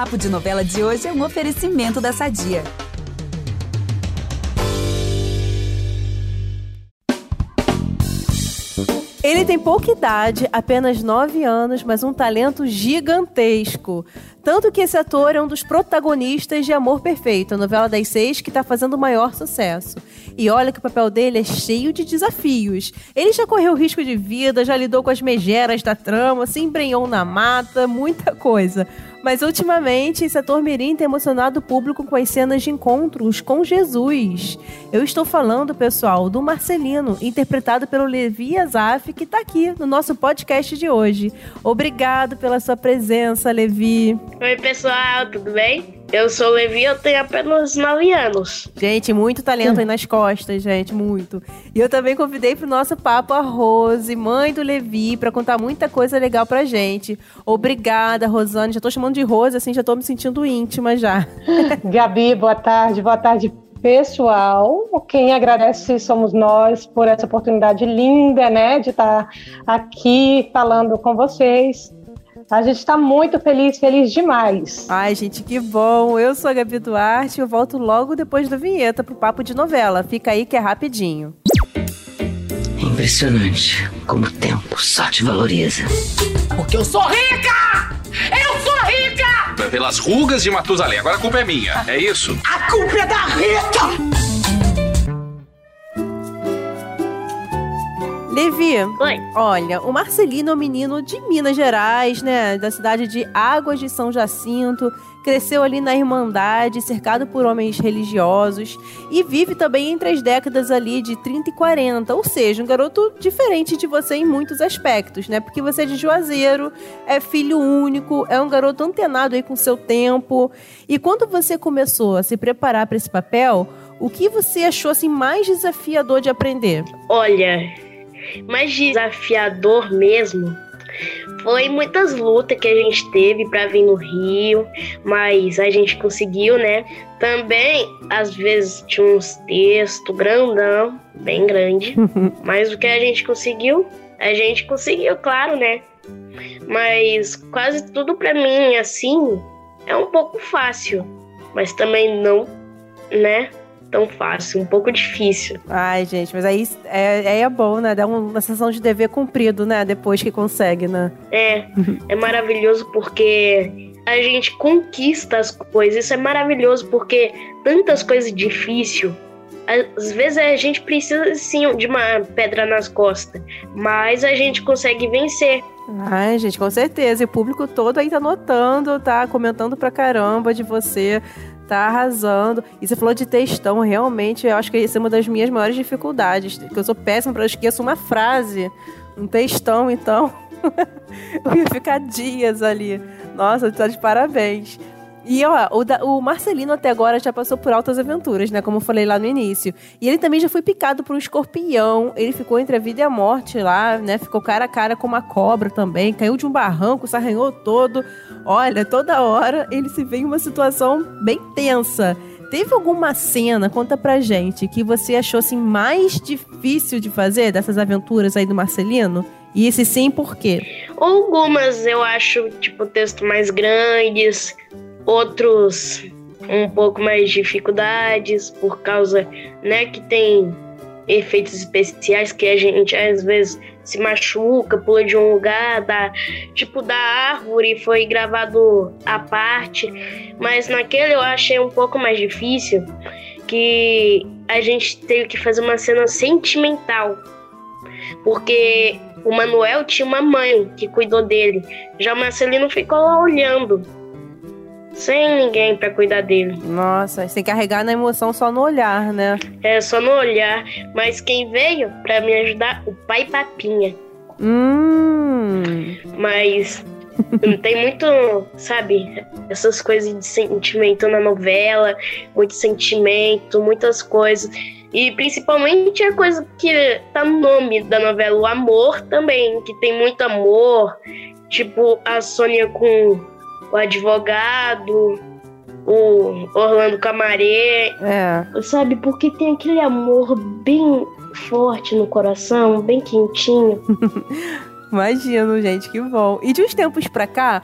Papo de Novela de hoje é um oferecimento da Sadia. Ele tem pouca idade, apenas 9 anos, mas um talento gigantesco. Tanto que esse ator é um dos protagonistas de Amor Perfeito, a novela das seis que está fazendo o maior sucesso. E olha que o papel dele é cheio de desafios. Ele já correu risco de vida, já lidou com as megeras da trama, se embrenhou na mata, muita coisa. Mas ultimamente, esse ator Mirim tem emocionado o público com as cenas de encontros com Jesus. Eu estou falando, pessoal, do Marcelino, interpretado pelo Levi Azaf, que está aqui no nosso podcast de hoje. Obrigado pela sua presença, Levi. Oi, pessoal, tudo bem? Eu sou o Levi, eu tenho apenas 9 anos. Gente, muito talento aí nas costas, gente, muito. E eu também convidei pro nosso papo a Rose, mãe do Levi, para contar muita coisa legal pra gente. Obrigada, Rosane. Já tô chamando de Rose, assim, já tô me sentindo íntima já. Gabi, boa tarde, boa tarde, pessoal. Quem agradece somos nós por essa oportunidade linda, né, de estar aqui falando com vocês. A gente está muito feliz, feliz demais. Ai, gente, que bom. Eu sou a Gabi Duarte e eu volto logo depois da vinheta pro papo de novela. Fica aí que é rapidinho. Impressionante como o tempo só te valoriza. Porque eu sou rica! Eu sou rica! Pelas rugas de Matusalém. Agora a culpa é minha, é isso? A culpa é da Rita! Levi, Oi. olha, o Marcelino é um menino de Minas Gerais, né? Da cidade de Águas de São Jacinto. Cresceu ali na Irmandade, cercado por homens religiosos. E vive também entre as décadas ali de 30 e 40. Ou seja, um garoto diferente de você em muitos aspectos, né? Porque você é de Juazeiro, é filho único, é um garoto antenado aí com seu tempo. E quando você começou a se preparar para esse papel, o que você achou assim mais desafiador de aprender? Olha, mais desafiador mesmo foi muitas lutas que a gente teve para vir no Rio, mas a gente conseguiu, né? Também, às vezes, tinha uns textos grandão, bem grande, mas o que a gente conseguiu, a gente conseguiu, claro, né? Mas quase tudo para mim, assim, é um pouco fácil, mas também não, né? Tão fácil, um pouco difícil. Ai, gente, mas aí é, aí é bom, né? Dá uma sensação de dever cumprido, né? Depois que consegue, né? É, é maravilhoso porque a gente conquista as coisas. Isso é maravilhoso porque tantas coisas difíceis. Às vezes a gente precisa sim de uma pedra nas costas, mas a gente consegue vencer. Ai, gente, com certeza. E o público todo aí tá notando, tá comentando pra caramba de você, tá arrasando. E você falou de textão, realmente, eu acho que essa é uma das minhas maiores dificuldades. Que eu sou péssima pra eu esqueço uma frase, um textão, então. eu ia ficar dias ali. Nossa, tá de parabéns. E ó, o, o, Marcelino até agora já passou por altas aventuras, né? Como eu falei lá no início. E ele também já foi picado por um escorpião. Ele ficou entre a vida e a morte lá, né? Ficou cara a cara com uma cobra também. Caiu de um barranco, se arranhou todo. Olha, toda hora ele se vê em uma situação bem tensa. Teve alguma cena, conta pra gente, que você achou assim mais difícil de fazer dessas aventuras aí do Marcelino? E esse sim, por quê? Algumas eu acho, tipo, texto mais grandes, outros um pouco mais de dificuldades por causa, né, que tem efeitos especiais que a gente às vezes se machuca, pula de um lugar, da tipo da árvore foi gravado à parte, mas naquele eu achei um pouco mais difícil que a gente teve que fazer uma cena sentimental. Porque o Manuel tinha uma mãe que cuidou dele. Já o Marcelino ficou lá olhando sem ninguém para cuidar dele. Nossa, que carregar na emoção só no olhar, né? É, só no olhar. Mas quem veio para me ajudar? O pai Papinha. Hum. Mas não tem muito, sabe, essas coisas de sentimento na novela, muito sentimento, muitas coisas. E principalmente a coisa que tá no nome da novela, o amor também, que tem muito amor. Tipo, a Sônia com o advogado, o Orlando Camaré. É. Sabe, porque tem aquele amor bem forte no coração, bem quentinho. Imagino, gente, que bom. E de uns tempos pra cá,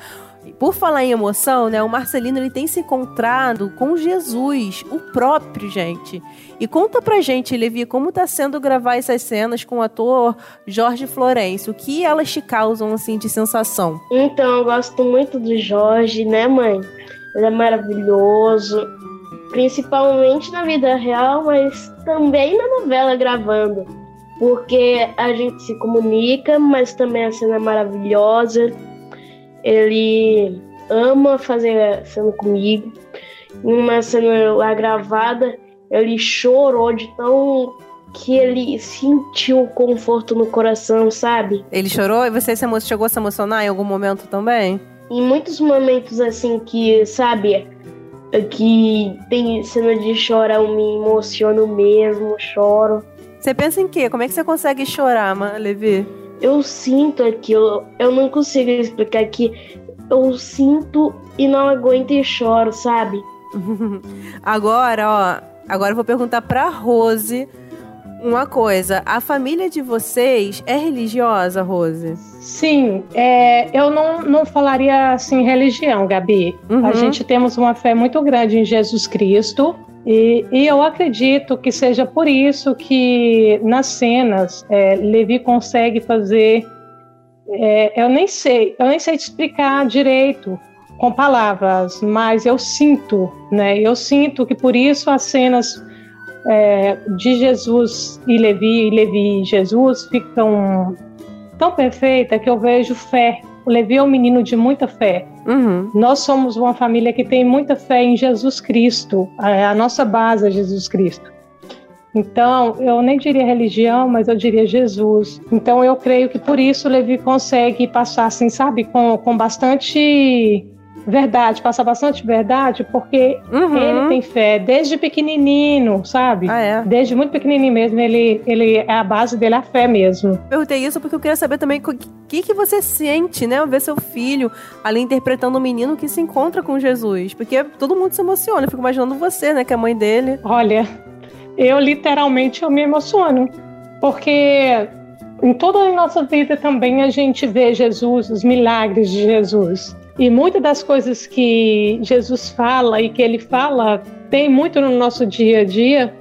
Por falar em emoção, né, o Marcelino ele tem se encontrado com Jesus, o próprio, gente. E conta pra gente, Levi, como tá sendo gravar essas cenas com o ator Jorge Florencio, o que elas te causam assim de sensação? Então, eu gosto muito do Jorge, né, mãe? Ele é maravilhoso, principalmente na vida real, mas também na novela gravando. Porque a gente se comunica, mas também a cena é maravilhosa ele ama fazer cena comigo. Uma cena lá gravada, ele chorou de tão que ele sentiu conforto no coração, sabe? Ele chorou e você se chegou a se emocionar em algum momento também? Em muitos momentos assim que, sabe, que tem cena de chorar, eu me emociono mesmo, choro. Você pensa em quê? Como é que você consegue chorar, Levi? eu sinto aquilo, eu não consigo explicar que eu sinto e não aguento e choro, sabe? agora, ó, agora eu vou perguntar pra Rose uma coisa. A família de vocês é religiosa, Rose? Sim, é, eu não, não falaria assim religião, Gabi. Uhum. A gente temos uma fé muito grande em Jesus Cristo. E, e, eu acredito que seja por isso que nas cenas é, Levi consegue fazer. É, eu nem sei, eu nem sei te explicar direito com palavras, mas eu sinto, né? Eu sinto que por isso as cenas é, de Jesus e Levi, e Levi e Jesus ficam tão perfeitas que eu vejo fé o Levi é um menino de muita fé. Uhum. Nós somos uma família que tem muita fé em Jesus Cristo. A, a nossa base é Jesus Cristo. Então, eu nem diria religião, mas eu diria Jesus. Então, eu creio que por isso Levi consegue passar, assim, sabe, com, com bastante verdade, passa bastante verdade, porque uhum. ele tem fé desde pequenininho, sabe? Ah, é? Desde muito pequenininho mesmo, ele, ele a base dele é a fé mesmo. Eu perguntei isso porque eu queria saber também o que, que você sente, né? Ver seu filho ali interpretando um menino que se encontra com Jesus. Porque todo mundo se emociona. Eu fico imaginando você, né? Que é a mãe dele. Olha, eu literalmente eu me emociono. Porque em toda a nossa vida também a gente vê Jesus, os milagres de Jesus. E muitas das coisas que Jesus fala e que ele fala tem muito no nosso dia a dia.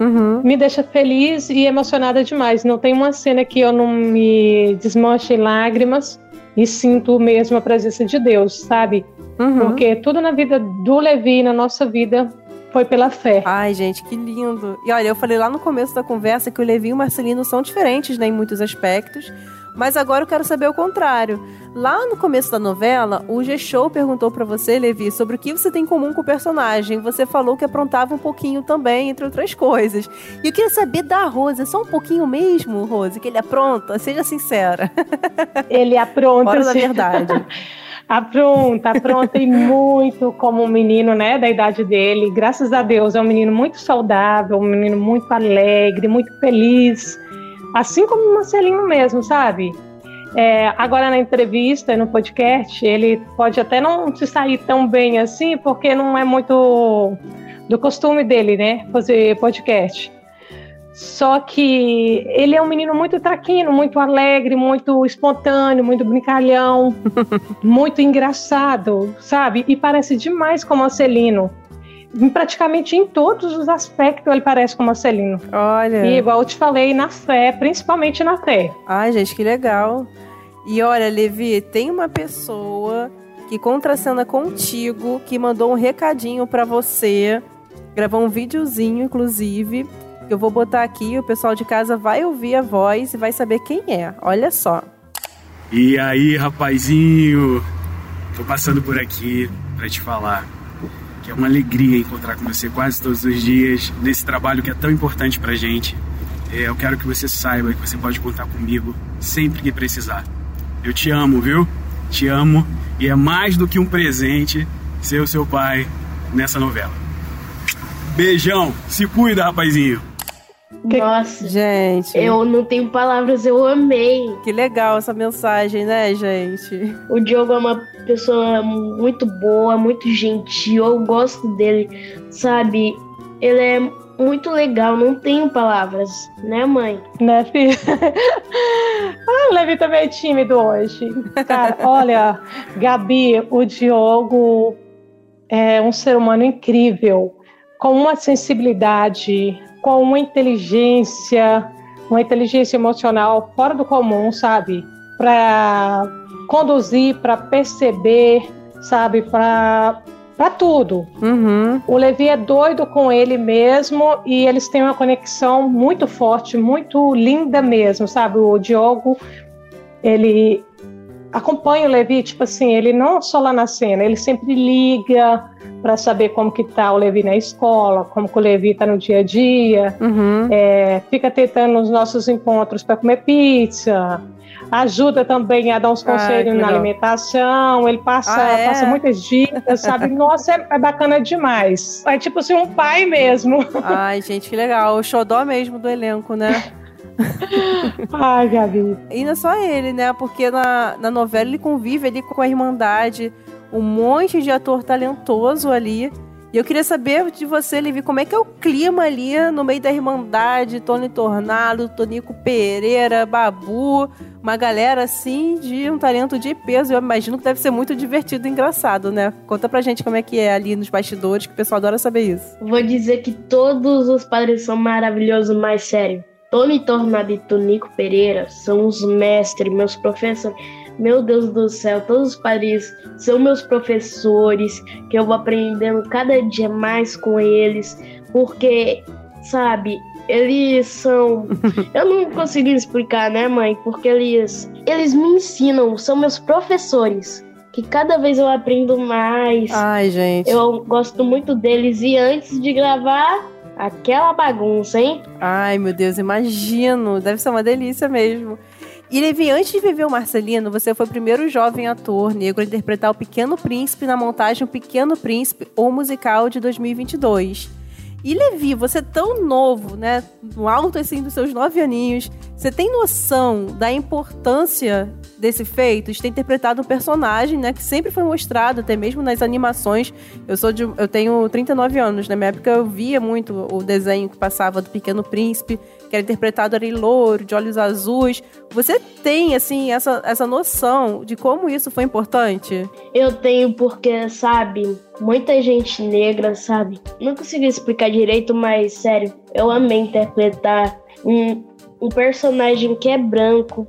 Uhum. Me deixa feliz e emocionada demais. Não tem uma cena que eu não me desmanche em lágrimas e sinto mesmo a presença de Deus, sabe? Uhum. Porque tudo na vida do Levi, na nossa vida, foi pela fé. Ai, gente, que lindo. E olha, eu falei lá no começo da conversa que o Levi e o Marcelino são diferentes né, em muitos aspectos. Mas agora eu quero saber o contrário. Lá no começo da novela, o G-Show perguntou para você, Levi, sobre o que você tem em comum com o personagem. Você falou que aprontava um pouquinho também, entre outras coisas. E eu queria saber da Rose, é só um pouquinho mesmo, Rose, que ele apronta? Seja sincera. Ele apronta. Hora da verdade. apronta, apronta e muito como um menino, né, da idade dele. Graças a Deus, é um menino muito saudável, um menino muito alegre, muito feliz Assim como o Marcelinho mesmo, sabe? É, agora na entrevista, no podcast, ele pode até não se sair tão bem assim, porque não é muito do costume dele, né? Fazer podcast. Só que ele é um menino muito traquino, muito alegre, muito espontâneo, muito brincalhão, muito engraçado, sabe? E parece demais com o Marcelino praticamente em todos os aspectos ele parece com o Marcelino. Olha. E igual eu te falei, na fé, principalmente na fé. Ai, gente, que legal. E olha, Levi, tem uma pessoa que contracena contigo, que mandou um recadinho para você, gravou um videozinho, inclusive, que eu vou botar aqui, o pessoal de casa vai ouvir a voz e vai saber quem é. Olha só. E aí, rapazinho? Tô passando por aqui para te falar que é uma alegria encontrar com você quase todos os dias nesse trabalho que é tão importante pra gente. É, eu quero que você saiba que você pode contar comigo sempre que precisar. Eu te amo, viu? Te amo e é mais do que um presente ser o seu pai nessa novela. Beijão, se cuida, rapazinho. Nossa, gente. Eu não tenho palavras, eu amei. Que legal essa mensagem, né, gente? O Diogo é uma pessoa muito boa, muito gentil, eu gosto dele, sabe? Ele é muito legal, não tenho palavras, né, mãe? Né, filho? ah, o Levi também é tímido hoje. Cara, olha, Gabi, o Diogo é um ser humano incrível, com uma sensibilidade, com uma inteligência, uma inteligência emocional fora do comum, sabe? Para conduzir, para perceber, sabe? Para para tudo. Uhum. O Levi é doido com ele mesmo e eles têm uma conexão muito forte, muito linda mesmo, sabe? O Diogo, ele acompanha o Levi, tipo assim, ele não só lá na cena, ele sempre liga para saber como que tá o Levi na escola, como que o Levi tá no dia a dia, Uhum. é, fica tentando nos nossos encontros para comer pizza, ajuda também a dar uns conselhos na alimentação, ele passa, Ah, é? passa muitas dicas, sabe? Nossa, é, é bacana demais. É tipo assim, um pai mesmo. Ai, gente, que legal. O xodó mesmo do elenco, né? Ai, Gabi. E não é só ele, né? Porque na, na novela ele convive ali com a Irmandade, um monte de ator talentoso ali. E eu queria saber de você, Levi, como é que é o clima ali no meio da Irmandade, Tony Tornado, Tonico Pereira, Babu, uma galera assim de um talento de peso. Eu imagino que deve ser muito divertido e engraçado, né? Conta pra gente como é que é ali nos bastidores, que o pessoal adora saber isso. Vou dizer que todos os padres são maravilhosos, mas sério. Tony Tornado e Tonico Pereira são os mestres, meus professores. Meu Deus do céu, todos os padres são meus professores, que eu vou aprendendo cada dia mais com eles, porque, sabe, eles são. eu não consigo explicar, né, mãe? Porque eles, eles me ensinam, são meus professores. Que cada vez eu aprendo mais. Ai, gente. Eu gosto muito deles e antes de gravar, aquela bagunça, hein? Ai, meu Deus, imagino. Deve ser uma delícia mesmo. E Levi, antes de viver o Marcelino, você foi o primeiro jovem ator negro a interpretar o Pequeno Príncipe na montagem O Pequeno Príncipe, o musical de 2022. E Levi, você é tão novo, né? No alto assim dos seus nove aninhos, você tem noção da importância desse feito, de ter interpretado um personagem, né, que sempre foi mostrado, até mesmo nas animações. Eu sou de, eu tenho 39 anos, na minha época eu via muito o desenho que passava do Pequeno Príncipe, que era interpretado ali louro, de olhos azuis. Você tem assim essa, essa noção de como isso foi importante? Eu tenho porque, sabe, muita gente negra, sabe? Não consigo explicar direito, mas sério, eu amei interpretar um, um personagem que é branco,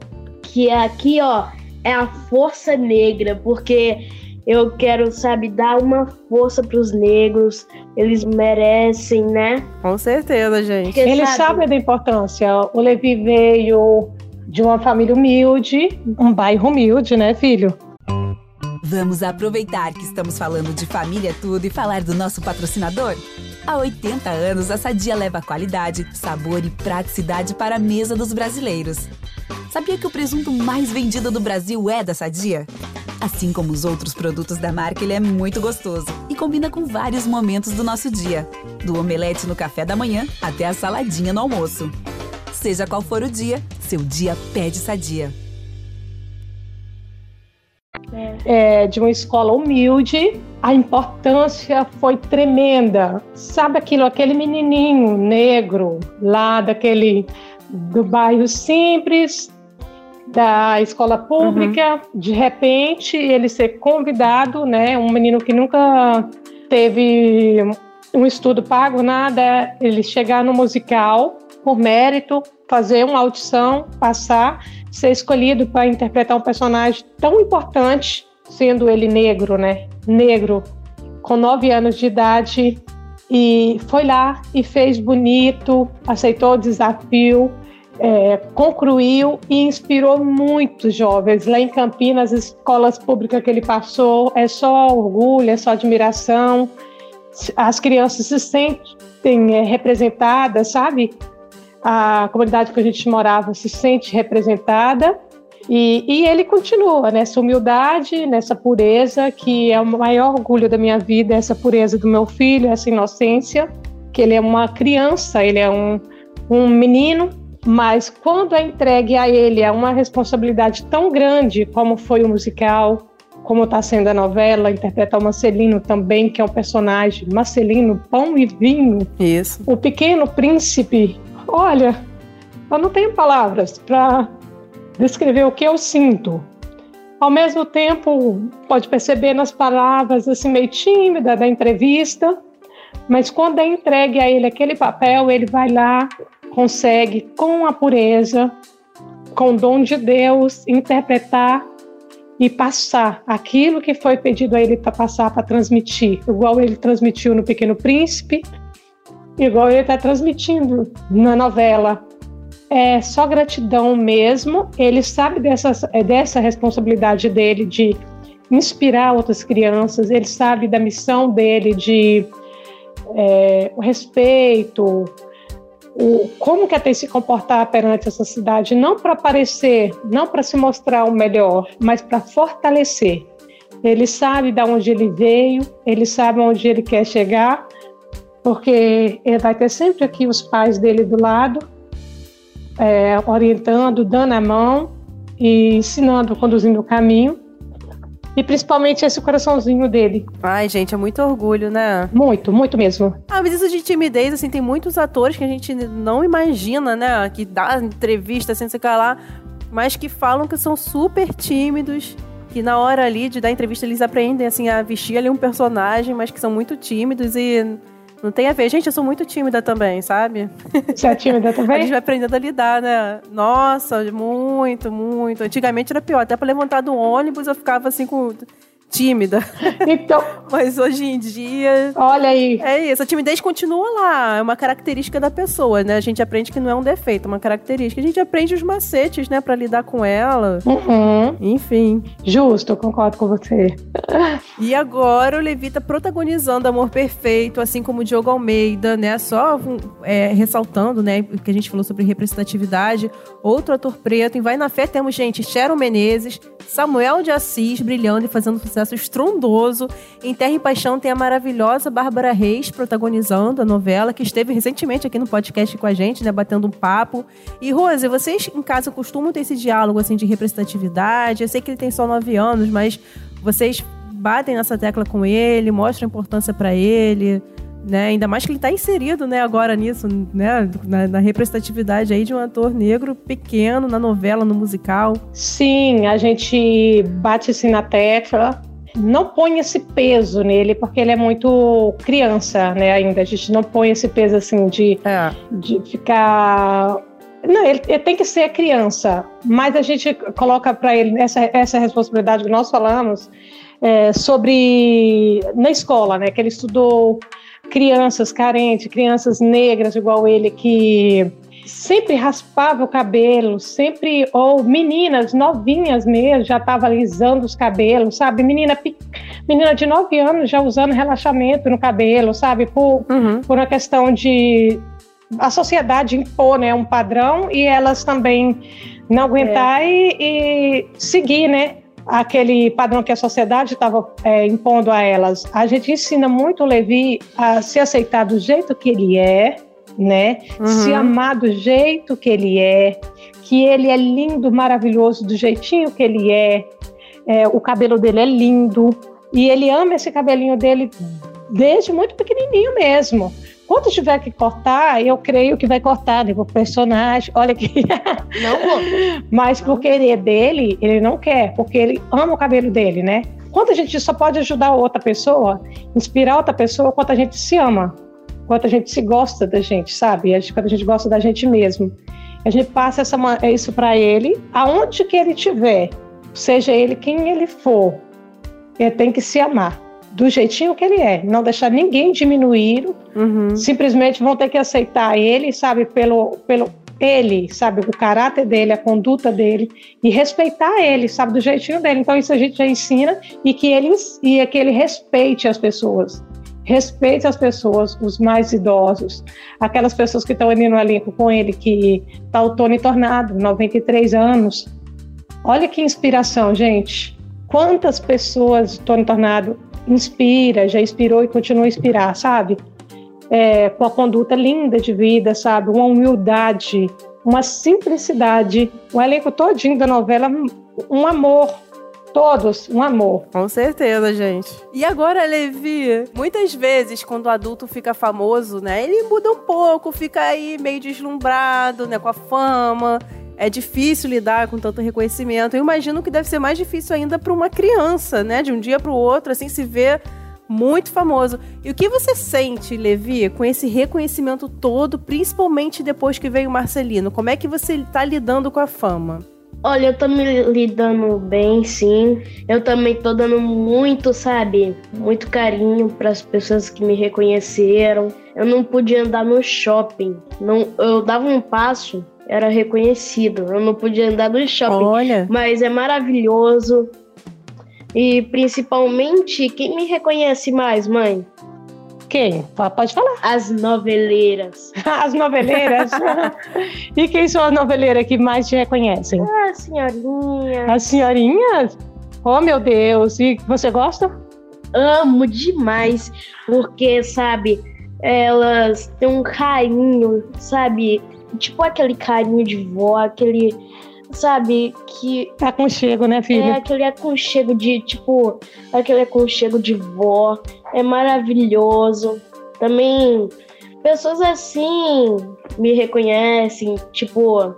que é aqui, ó, é a força negra, porque eu quero, sabe, dar uma força pros negros, eles merecem, né? Com certeza, gente. Porque, Ele sabe da importância. O Levi veio de uma família humilde, um bairro humilde, né, filho? Vamos aproveitar que estamos falando de família tudo e falar do nosso patrocinador? Há 80 anos, a Sadia leva qualidade, sabor e praticidade para a mesa dos brasileiros. Sabia que o presunto mais vendido do Brasil é da Sadia? Assim como os outros produtos da marca, ele é muito gostoso e combina com vários momentos do nosso dia, do omelete no café da manhã até a saladinha no almoço. Seja qual for o dia, seu dia pede Sadia. é, de uma escola humilde, a importância foi tremenda. Sabe aquilo, aquele menininho negro lá daquele do bairro simples, da escola pública, de repente ele ser convidado, né, um menino que nunca teve um estudo pago, nada, ele chegar no musical por mérito, fazer uma audição, passar, ser escolhido para interpretar um personagem tão importante, sendo ele negro, né? Negro, com nove anos de idade, e foi lá e fez bonito, aceitou o desafio, é, concluiu e inspirou muitos jovens. Lá em Campinas, as escolas públicas que ele passou, é só orgulho, é só admiração. As crianças se sentem é, representadas, sabe? a comunidade que a gente morava se sente representada e, e, ele continua nessa humildade, nessa pureza, que é o maior orgulho da minha vida, essa pureza do meu filho, essa inocência, que ele é uma criança, ele é um, um menino, mas quando é entregue a ele é uma responsabilidade tão grande como foi o musical, como está sendo a novela, interpretar o Marcelino também, que é um personagem, Marcelino, pão e vinho. Isso. O Pequeno Príncipe, olha, eu não tenho palavras para descrever o que eu sinto. Ao mesmo tempo, pode perceber nas palavras assim meio tímida da entrevista, mas quando é entregue a ele aquele papel, ele vai lá, consegue com a pureza, com o dom de Deus, interpretar e passar aquilo que foi pedido a ele para passar, para transmitir, igual ele transmitiu no Pequeno Príncipe, igual ele está transmitindo na novela. É só gratidão mesmo. Ele sabe dessa, dessa responsabilidade dele de inspirar outras crianças, ele sabe da missão dele de é, respeito, o, como que é ter se comportar perante essa cidade, não para aparecer, não para se mostrar o melhor, mas para fortalecer. Ele sabe de onde ele veio, ele sabe onde ele quer chegar, porque ele vai ter sempre aqui os pais dele do lado, é, orientando, dando a mão e ensinando, conduzindo o caminho. E principalmente esse coraçãozinho dele. Ai, gente, é muito orgulho, né? Muito, muito mesmo. Ah, mas isso de timidez, assim, tem muitos atores que a gente não imagina, né? Que dá entrevista, assim, sei lá, mas que falam que são super tímidos. Que na hora ali de dar entrevista eles aprendem, assim, a vestir ali um personagem, mas que são muito tímidos e não tem a ver. Gente, eu sou muito tímida também, sabe? Você é tímida também? a gente vai aprendendo a lidar, né? Nossa, muito, muito. Antigamente era pior. Até pra levantar do ônibus eu ficava assim com tímida. Então. Mas hoje em dia. Olha aí. É isso. A timidez continua lá. É uma característica da pessoa, né? A gente aprende que não é um defeito, é uma característica. A gente aprende os macetes, né? Pra lidar com ela. Uhum. Enfim. Justo, concordo com você. E agora o Levi tá protagonizando Amor Perfeito, assim como o Diogo Almeida, né? Só é, ressaltando, né? Que a gente falou sobre representatividade. Outro ator preto. Em Vai na Fé temos, gente, Sharon Menezes, Samuel de Assis brilhando e fazendo sucesso sucesso estrondoso. Em Terra e Paixão tem a maravilhosa Bárbara Reis protagonizando a novela, que esteve recentemente aqui no podcast com a gente, né, batendo um papo. E Rose, vocês em casa costumam ter esse diálogo assim de representatividade? Eu sei que ele tem só nove anos, mas vocês batem nessa tecla com ele, mostram importância para ele né? Ainda mais que ele está inserido, né, agora nisso, né, na, na, representatividade aí de um ator negro pequeno na novela, no musical. Sim, a gente bate assim na tecla. Não põe esse peso nele, porque ele é muito criança, né? Ainda a gente não põe esse peso assim de, é. de ficar não, ele, ele, tem que ser criança, mas a gente coloca para ele essa, essa responsabilidade que nós falamos é, sobre na escola, né? Que ele estudou crianças carentes, crianças negras igual ele que sempre raspava o cabelo, sempre ou meninas novinhas mesmo já estavam alisando os cabelos, sabe? Menina menina de 9 anos já usando relaxamento no cabelo, sabe? Por, uhum. por uma questão de a sociedade impor né, um padrão e elas também não aguentar é. e, e seguir, né? aquele padrão que a sociedade estava é, impondo a elas. A gente ensina muito o Levi a se aceitar do jeito que ele é, né? Uhum. Se amar do jeito que ele é, que ele é lindo, maravilhoso do jeitinho que ele é. é o cabelo dele é lindo e ele ama esse cabelinho dele desde muito pequenininho mesmo. Quando tiver que cortar, eu creio que vai cortar né, o personagem. Olha que. Não vou. Mas por querer dele, ele não quer, porque ele ama o cabelo dele, né? Quando a gente só pode ajudar outra pessoa, inspirar outra pessoa, quando a gente se ama, quando a gente se gosta da gente, sabe? Quando a gente gosta da gente mesmo. A gente passa essa, isso para ele, aonde que ele estiver, seja ele quem ele for, ele tem que se amar do jeitinho que ele é, não deixar ninguém diminuir, uhum. simplesmente vão ter que aceitar ele, sabe, pelo, pelo ele, sabe, o caráter dele, a conduta dele e respeitar ele, sabe, do jeitinho dele. Então isso a gente já ensina e que ele e que ele respeite as pessoas. Respeite as pessoas, os mais idosos, aquelas pessoas que estão ali no elenco com ele, que tá o Tony Tornado, 93 anos. Olha que inspiração, gente. Quantas pessoas Tony Tornado inspira, já inspirou e continua a inspirar, sabe? É, com a conduta linda de vida, sabe? Uma humildade, uma simplicidade. O elenco todinho da novela, um amor, Todos, um amor. Com certeza, gente. E agora, Levi, muitas vezes quando o adulto fica famoso, né, ele muda um pouco, fica aí meio deslumbrado, né, com a fama. É difícil lidar com tanto reconhecimento. Eu imagino que deve ser mais difícil ainda para uma criança, né, de um dia para o outro, assim, se ver muito famoso. E o que você sente, Levi, com esse reconhecimento todo, principalmente depois que veio o Marcelino? Como é que você está lidando com a fama? Olha, eu tô me lidando bem, sim. Eu também tô dando muito, sabe, muito carinho para as pessoas que me reconheceram. Eu não podia andar no shopping. Não, eu dava um passo, era reconhecido. Eu não podia andar no shopping. Olha. Mas é maravilhoso. E principalmente, quem me reconhece mais, mãe? Quem? Pode falar. As noveleiras. As noveleiras? e quem são as noveleiras que mais te reconhecem? Ah, senhorinha. As senhorinhas? Oh, meu Deus. E você gosta? Amo demais, porque, sabe, elas têm um carinho, sabe? Tipo aquele carinho de vó, aquele sabe, que. Aconchego, né, filha? É aquele aconchego de, tipo, aquele aconchego de vó. É maravilhoso. Também, pessoas assim me reconhecem, tipo,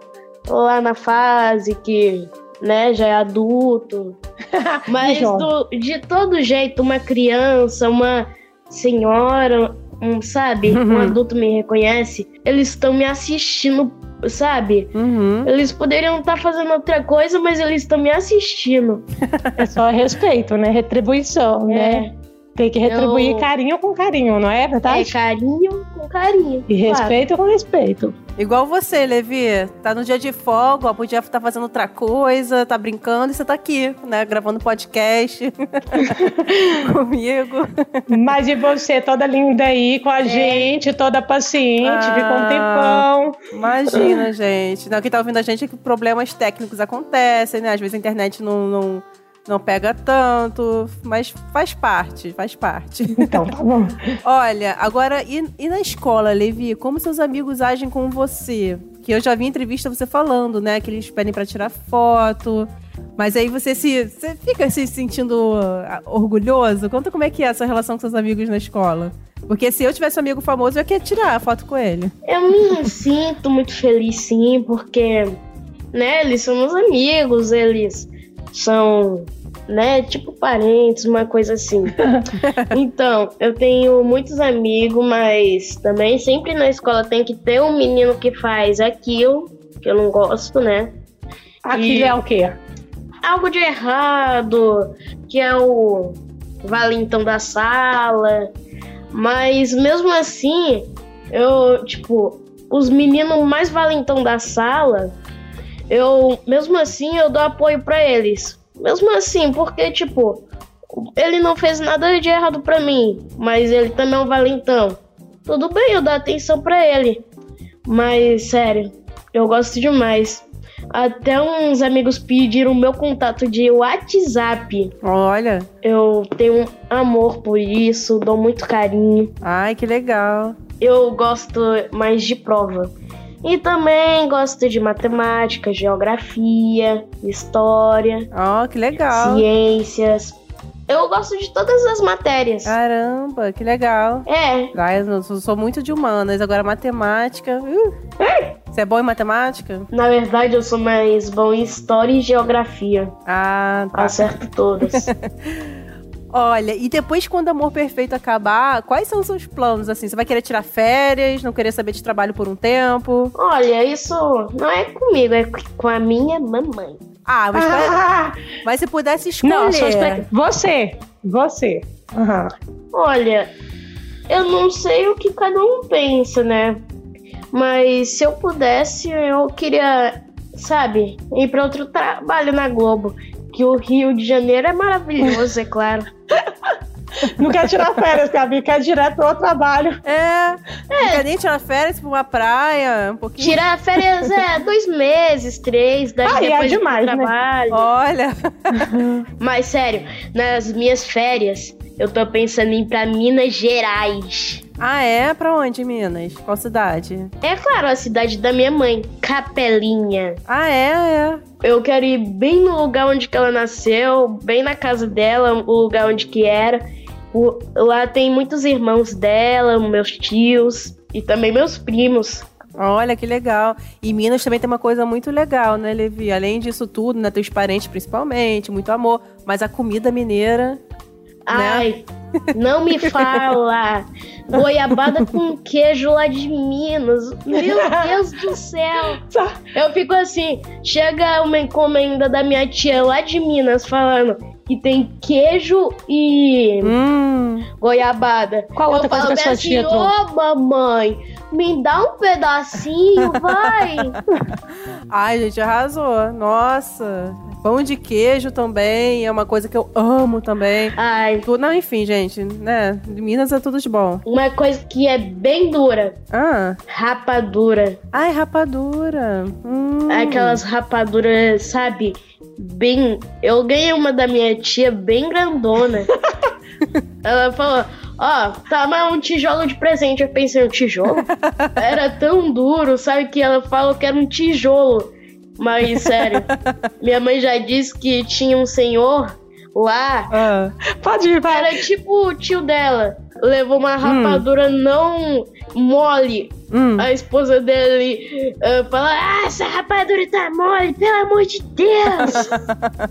lá na fase que, né, já é adulto. Mas do, de todo jeito, uma criança, uma senhora, um, sabe, um adulto me reconhece, eles estão me assistindo sabe? Uhum. Eles poderiam estar tá fazendo outra coisa, mas eles estão me assistindo. É só respeito, né? Retribuição, É. né? Tem que retribuir Eu- carinho com carinho, não é É verdade? carinho com carinho. E claro. respeito com respeito. Igual você, Levi. Tá no dia de folga, ó, podia estar fazendo outra coisa, tá brincando e você tá aqui, né? Gravando podcast comigo. Mas e você, toda linda aí com a gente, toda paciente, ficou um Ah. tempão. Imagina, gente. Não, quem tá ouvindo a gente é que problemas técnicos acontecem, né? Às vezes a internet não, não, não pega tanto, mas faz parte, faz parte. Então, tá bom. Olha, agora, e, e na escola, Levi? Como seus amigos agem com você? Que eu já vi em entrevista você falando, né? Que eles pedem pra tirar foto. Mas aí você se você fica se sentindo ah, orgulhoso? Conta como é que é essa relação com seus amigos na escola. Porque se eu tivesse um amigo famoso, eu queria tirar a foto com ele. Eu me sinto muito feliz, sim, porque, né, eles são meus amigos, eles são, né, tipo parentes, uma coisa assim. Então, eu tenho muitos amigos, mas também sempre na escola tem que ter um menino que faz aquilo, que eu não gosto, né? Aquilo E- é o quê? algo de errado, que é o valentão da sala. Mas mesmo assim, eu, tipo, os meninos mais valentão da sala, eu, mesmo assim, eu dou apoio pra eles. Mesmo assim, porque, tipo, ele não fez nada de errado pra mim, mas ele também é um valentão. Tudo bem, eu dou atenção pra ele. Mas, sério, eu gosto demais. Até uns amigos pediram meu contato de WhatsApp. Olha. Eu tenho um amor por isso, dou muito carinho. Ai, que legal. Eu gosto mais de prova. E também gosto de matemática, geografia, história, Ó, que legal. ciências. Eu gosto de todas as matérias. Caramba, que legal. É, Ah, eu sou, muito de humanas, agora matemática. uh. Você é bom em matemática? na verdade eu sou mais bom em história e geografia. Ah, tá. Acerto todas. Olha, e depois quando Amor Perfeito acabar, quais são os seus planos, assim? Você vai querer tirar férias, não querer saber de trabalho por um tempo? Olha, isso não é comigo, é com a minha mamãe. Ah, mas, Ah, mas se pudesse escolher... não, só você, você. Aham. Olha, eu não sei o que cada um pensa, né? Mas se eu pudesse, eu queria, sabe, ir para outro trabalho na Globo. Que o Rio de Janeiro é maravilhoso, é claro. Não quer tirar férias, Gabi, quer direto pro trabalho. É, não quer nem tirar férias pra uma praia, um pouquinho... Tirar férias é dois meses, três, daí Ah, e é depois pro demais, né? trabalho. Olha, Mas sério, nas minhas férias, eu tô pensando em ir pra Minas Gerais. Ah, é? Pra onde, Minas? Qual cidade? É claro, a cidade da minha mãe, Capelinha. Ah, é? É. Eu quero ir bem no lugar onde ela nasceu, bem na casa dela, o lugar onde que era. O- lá tem muitos irmãos dela, meus tios e também meus primos. Olha que legal. E Minas também tem uma coisa muito legal, né, Levi? Além disso tudo, né? Teus parentes principalmente, muito amor. Mas a comida mineira. Ai, não me fala. Goiabada com queijo lá de Minas. Meu Deus do céu. Eu fico assim, chega uma encomenda da minha tia lá de Minas falando que tem queijo e Hum. goiabada. Qual outra eu coisa falo que a sua tia assim, ô mamãe, me dá um pedacinho, vai. Ai, gente, arrasou. Nossa. Pão de queijo também é uma coisa que eu amo também. Ai, Não, enfim, gente, né? De Minas é tudo de bom. uma coisa que é bem dura, Ah. rapadura. Ai, rapadura. Hum. Aquelas rapaduras, sabe? Bem. Eu ganhei uma da minha tia bem grandona. Ela falou: Ó, toma um tijolo de presente. Eu pensei, um tijolo? Era tão duro, sabe? Que ela falou que era um tijolo. Mas, sério, minha mãe já disse que tinha um senhor lá Ah. Pode ir, vai. era tipo o tio dela. Levou uma rapadura não mole. Hum. A esposa dele ah, fala: Ah, essa rapadura tá mole, pelo amor de Deus!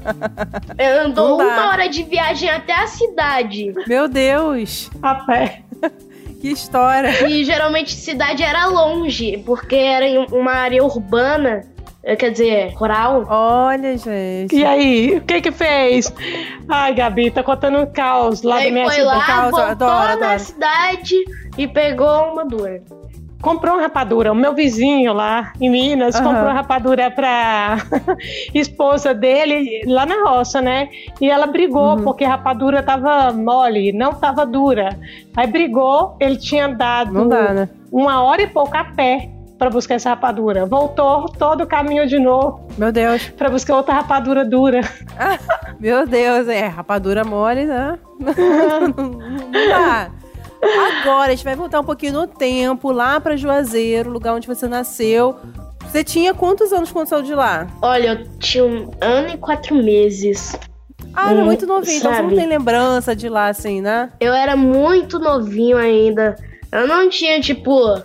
Ela andou uma hora de viagem até a cidade. Meu Deus. A pé. Que história. E geralmente cidade era longe, porque era em uma área urbana, quer dizer, rural. Olha, gente. E aí, o que que fez? Ai, Gabi, tá contando um caos lá da Aí minha foi cidade. lá, Causa, voltou adoro, na adoro. cidade e pegou uma dor. Comprou uma rapadura. O meu vizinho lá em Minas Aham. comprou rapadura pra esposa dele lá na roça, né? E ela brigou Uhum. porque a rapadura tava mole, não tava dura. Aí brigou, ele tinha dado dá, né? uma hora e pouco a pé pra buscar essa rapadura. Voltou todo o caminho de novo Meu Deus. pra buscar outra rapadura dura. Meu Deus, é, rapadura mole, né? Agora, a gente vai voltar um pouquinho no tempo, lá pra Juazeiro, lugar onde você nasceu. Você tinha quantos anos quando saiu de lá? Olha, eu tinha um ano e quatro meses. Ah, era Hum, muito novinho, então você não sabe? tem lembrança de lá, assim, né? Eu era muito novinho ainda. Eu não tinha, tipo,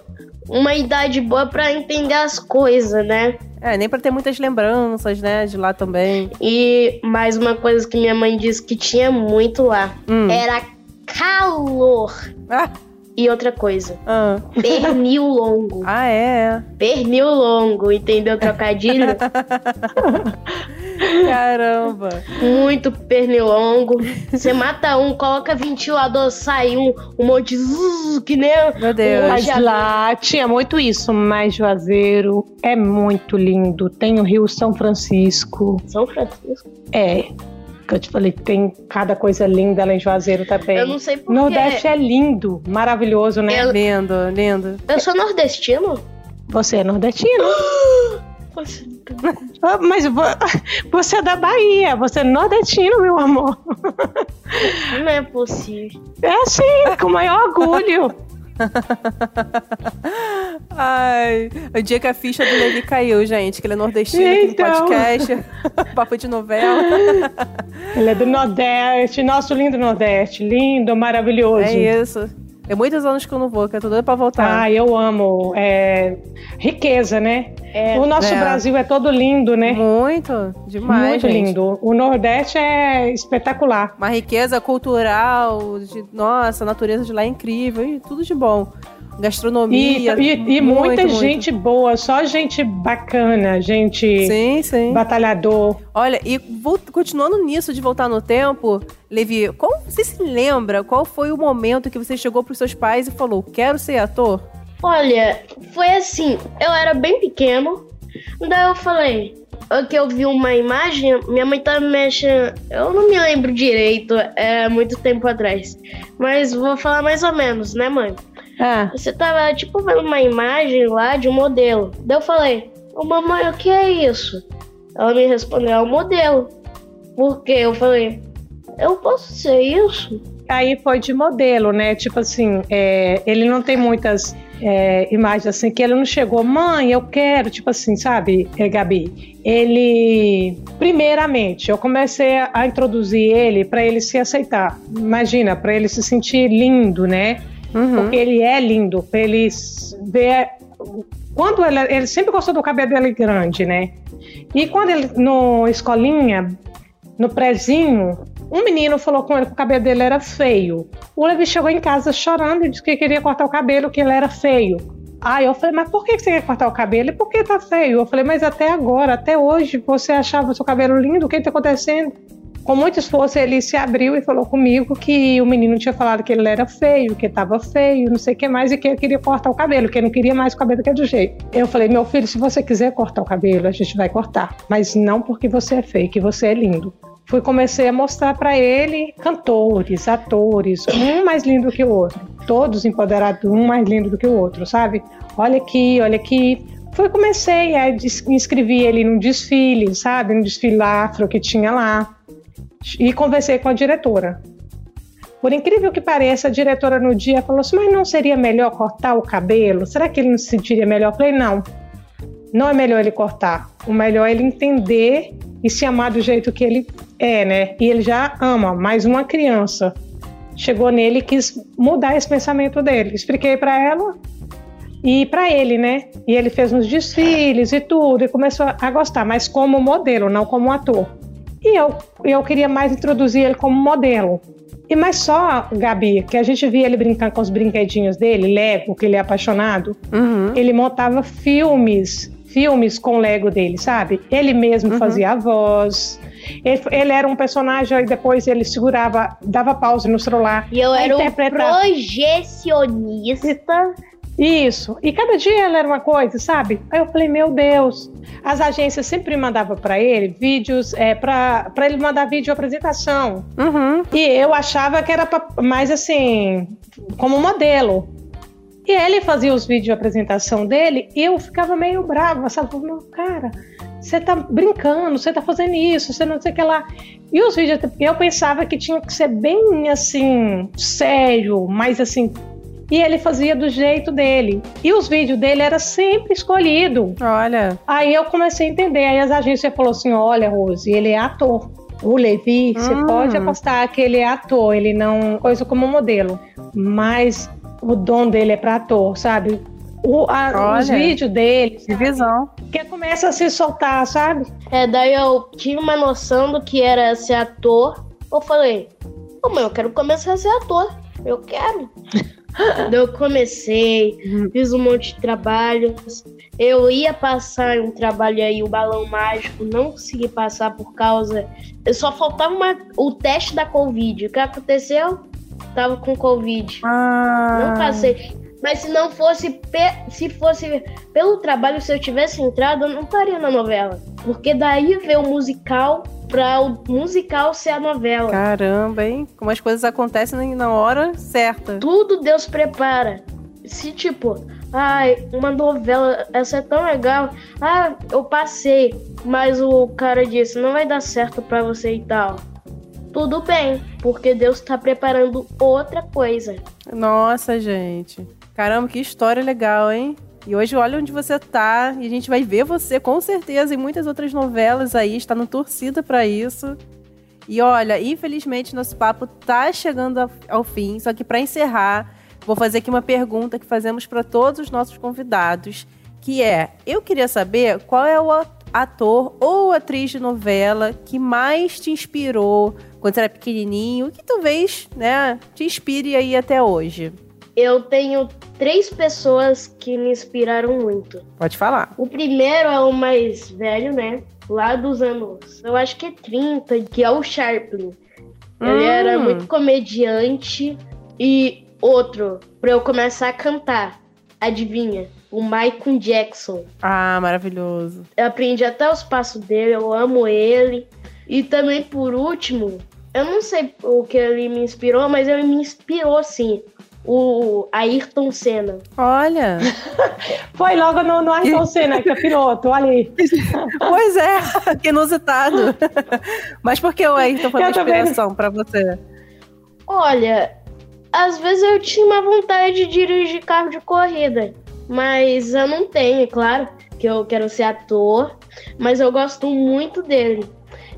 uma idade boa pra entender as coisas, né? É, nem pra ter muitas lembranças, né, de lá também. E mais uma coisa que minha mãe disse que tinha muito lá Hum. era calor. Ah, E outra coisa, ah. pernil longo. Ah, é. Pernil longo, entendeu? Trocadilho? Caramba. Muito pernilongo. Você mata um, coloca ventilador, sai um, um monte de zzz, que nem. Meu Deus. um Mas lá tinha muito isso, mas Juazeiro é muito lindo. Tem o Rio São Francisco. São Francisco. É, que eu te falei, tem cada coisa linda lá em Juazeiro também. Eu não sei porquê. Nordeste é lindo, maravilhoso, né? Eu- Lindo, lindo. Eu sou nordestino? Você é nordestino. Ah, Mas vo- você é da Bahia, você é nordestino, meu amor. Não é possível. É assim, com o maior orgulho. Ai, o dia que a ficha do Levi caiu, gente, que ele é nordestino Então. podcast. Papo de novela. Ele é do Nordeste, nosso lindo Nordeste, lindo, maravilhoso. É isso. Tem muitos anos que eu não vou, que eu tô doida pra voltar. Ah, eu amo. É, riqueza, né? É, o nosso É. Brasil é todo lindo, né? Muito, demais, Muito gente. lindo. O Nordeste é espetacular. Uma riqueza cultural, de, nossa, a natureza de lá é incrível, e tudo de bom. E, Gastronomia. e- e muito, muita muito. gente boa, só gente bacana, gente Sim, sim. batalhador. Olha, e continuando nisso de voltar no tempo, Levi, qual, você se lembra qual foi o momento que você chegou pros seus pais e falou: quero ser ator? Olha, foi assim, eu era bem pequeno, daí eu falei, "Ah, que eu vi uma imagem, minha mãe tava mexendo, eu não me lembro direito, é muito tempo atrás, mas vou falar mais ou menos, né mãe? Ah, Você tava, tipo, vendo uma imagem lá de um modelo, daí eu falei, ô mamãe, o que é isso? Ela me respondeu, é um modelo, por quê? Eu falei, eu posso ser isso? Aí foi de modelo, né? Tipo assim, é, ele não tem muitas é, imagens assim, que ele não chegou, mãe, eu quero, tipo assim, sabe, é, Gabi? Ele, primeiramente, eu comecei a introduzir ele para ele se aceitar. Imagina, para ele se sentir lindo, né? Uhum. Porque ele é lindo, ele ver. Quando ele, ele sempre gostou do cabelo dele grande, né? E quando ele, no escolinha, no prezinho, um menino falou com ele que o cabelo dele era feio. O Levi chegou em casa chorando e disse que queria cortar o cabelo, que ele era feio. Aí eu falei, mas por que você quer cortar o cabelo? E por que tá feio? Eu falei, mas até agora, até hoje, você achava seu cabelo lindo, o que tá acontecendo? Com muito esforço, ele se abriu e falou comigo que o menino tinha falado que ele era feio, que estava feio, não sei o que mais, e que ele queria cortar o cabelo, que ele não queria mais o cabelo que é do jeito. Eu falei, meu filho, se você quiser cortar o cabelo, a gente vai cortar, mas não porque você é feio, que você é lindo fui comecei a mostrar para ele cantores, atores, um mais lindo que o outro, todos empoderados, um mais lindo do que o outro, sabe? Olha aqui, olha aqui. Fui comecei a inscrever ele num desfile, sabe? No desfile afro que tinha lá. E conversei com a diretora. Por incrível que pareça, a diretora no dia falou assim: Mas não seria melhor cortar o cabelo? Será que ele não se sentiria melhor? Eu falei: Não, não é melhor ele cortar. O melhor é ele entender e se amar do jeito que ele é, né? E ele já ama, mais uma criança chegou nele e quis mudar esse pensamento dele. Expliquei para ela e para ele, né? E ele fez uns desfiles e tudo e começou a gostar, mas como modelo, não como ator. E eu, eu queria mais introduzir ele como modelo. E mais só, Gabi, que a gente via ele brincando com os brinquedinhos dele, Lego, que ele é apaixonado. Uhum. Ele montava filmes filmes com Lego dele, sabe? Ele mesmo uhum. fazia a voz. Ele, ele, era um personagem e depois ele segurava, dava pausa no celular. E eu era um projecionista. Isso. E cada dia ela era uma coisa, sabe? Aí eu falei, meu Deus. As agências sempre mandavam para ele vídeos, é, para ele mandar vídeo apresentação. Uhum. E eu achava que era pra, mais assim, como modelo. E ele fazia os vídeos de apresentação dele e eu ficava meio brava, sabe? Meu cara, você tá brincando, você tá fazendo isso, você não sei o que lá. E os vídeos, eu pensava que tinha que ser bem assim, sério, mais assim. E ele fazia do jeito dele. E os vídeos dele era sempre escolhido. Olha. Aí eu comecei a entender. Aí as agências falaram assim: olha, Rose, ele é ator. O Levi, hum. você pode apostar que ele é ator, ele não coisa como modelo. Mas o dom dele é para ator, sabe? O, a, Olha, os vídeos dele. Que visão. Que começa a se soltar, sabe? É, daí eu tive uma noção do que era ser ator. Eu falei, ô oh, mãe, eu quero começar a ser ator. Eu quero. Eu comecei, fiz um monte de trabalhos. Eu ia passar um trabalho aí, o balão mágico, não consegui passar por causa. Só faltava uma, o teste da Covid. O que aconteceu? tava com Covid. Ah. Não passei. Mas se não fosse se fosse pelo trabalho, se eu tivesse entrado, eu não estaria na novela. Porque daí veio o musical para o musical ser a novela. Caramba, hein? Como as coisas acontecem na hora certa. Tudo Deus prepara. Se tipo, ai, uma novela, essa é tão legal. Ah, eu passei, mas o cara disse, não vai dar certo para você e tal tudo bem, porque Deus está preparando outra coisa. Nossa, gente. Caramba, que história legal, hein? E hoje olha onde você tá e a gente vai ver você com certeza em muitas outras novelas aí, está no torcida para isso. E olha, infelizmente nosso papo tá chegando ao, fim, só que para encerrar, vou fazer aqui uma pergunta que fazemos para todos os nossos convidados, que é: eu queria saber qual é o ator ou atriz de novela que mais te inspirou quando você era pequenininho, que talvez, né, te inspire aí até hoje? Eu tenho três pessoas que me inspiraram muito. Pode falar. O primeiro é o mais velho, né? Lá dos anos, eu acho que é 30, que é o Sharplin. Ele hum. era muito comediante. E outro, pra eu começar a cantar. Adivinha? O Michael Jackson. Ah, maravilhoso. Eu aprendi até os passos dele, eu amo ele. E também, por último, eu não sei o que ele me inspirou, mas ele me inspirou sim. O Ayrton Senna. Olha. Foi logo no, no Ayrton Senna, que é piloto, ali. pois é, que inusitado. Mas por que o Ayrton foi uma inspiração para você? Olha, às vezes eu tinha uma vontade de dirigir carro de corrida, mas eu não tenho, claro, que eu quero ser ator, mas eu gosto muito dele.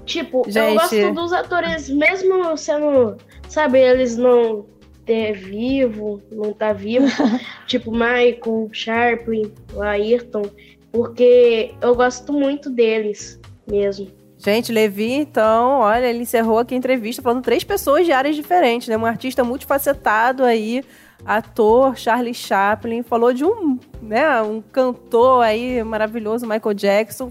Tipo, Gente. eu gosto dos atores, mesmo sendo, sabe, eles não ter vivo, não tá vivo, tipo Michael, Sharpley, Ayrton, porque eu gosto muito deles mesmo. Gente, Levi, então, olha, ele encerrou aqui a entrevista falando três pessoas de áreas diferentes, né? Um artista multifacetado aí, ator, Charlie Chaplin, falou de um, né, um cantor aí maravilhoso, Michael Jackson,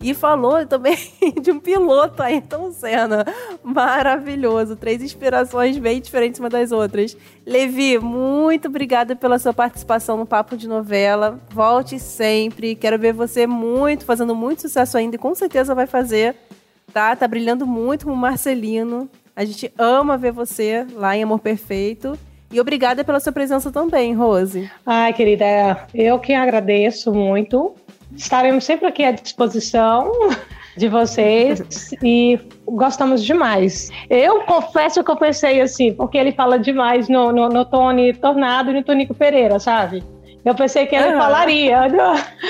e falou também de um piloto, Ayrton Senna. Maravilhoso. Três inspirações bem diferentes uma das outras. Levi, muito obrigada pela sua participação no Papo de Novela. Volte sempre. Quero ver você muito, fazendo muito sucesso ainda e com certeza vai fazer. Tá? Tá brilhando muito com o Marcelino. A gente ama ver você lá em Amor Perfeito. E obrigada pela sua presença também, Rose. Ai, querida, eu que agradeço muito Estaremos sempre aqui à disposição de vocês e gostamos demais. Eu confesso que eu pensei assim, porque ele fala demais no, no, no Tony Tornado e no Tonico Pereira, sabe? Eu pensei que ele uhum. falaria.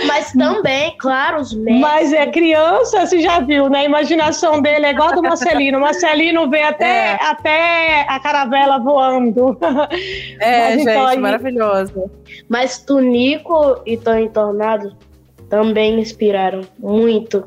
Mas também, claro, os médicos. Mas é criança, você já viu, né? A imaginação dele é igual do Marcelino. O Marcelino vê até, é. até a caravela voando. É, Mas, gente, então, aí... maravilhoso. Mas Tonico e Tony Tornado também inspiraram muito.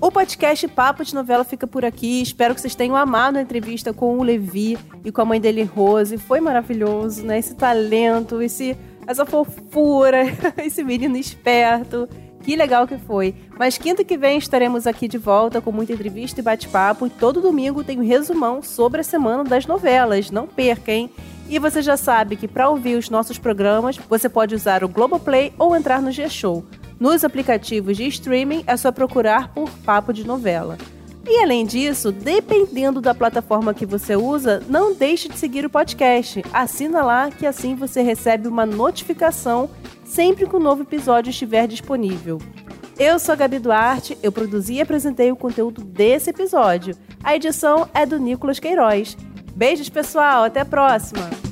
O podcast Papo de Novela fica por aqui. Espero que vocês tenham amado a entrevista com o Levi e com a mãe dele, Rose. Foi maravilhoso, né? Esse talento, esse, essa fofura, esse menino esperto. Que legal que foi. Mas quinta que vem estaremos aqui de volta com muita entrevista e bate-papo. E todo domingo tem um resumão sobre a semana das novelas. Não perca, hein? E você já sabe que para ouvir os nossos programas, você pode usar o Globoplay ou entrar no G-Show. Nos aplicativos de streaming é só procurar por Papo de Novela. E além disso, dependendo da plataforma que você usa, não deixe de seguir o podcast. Assina lá que assim você recebe uma notificação sempre que um novo episódio estiver disponível. Eu sou a Gabi Duarte, eu produzi e apresentei o conteúdo desse episódio. A edição é do Nicolas Queiroz. Beijos, pessoal, até a próxima!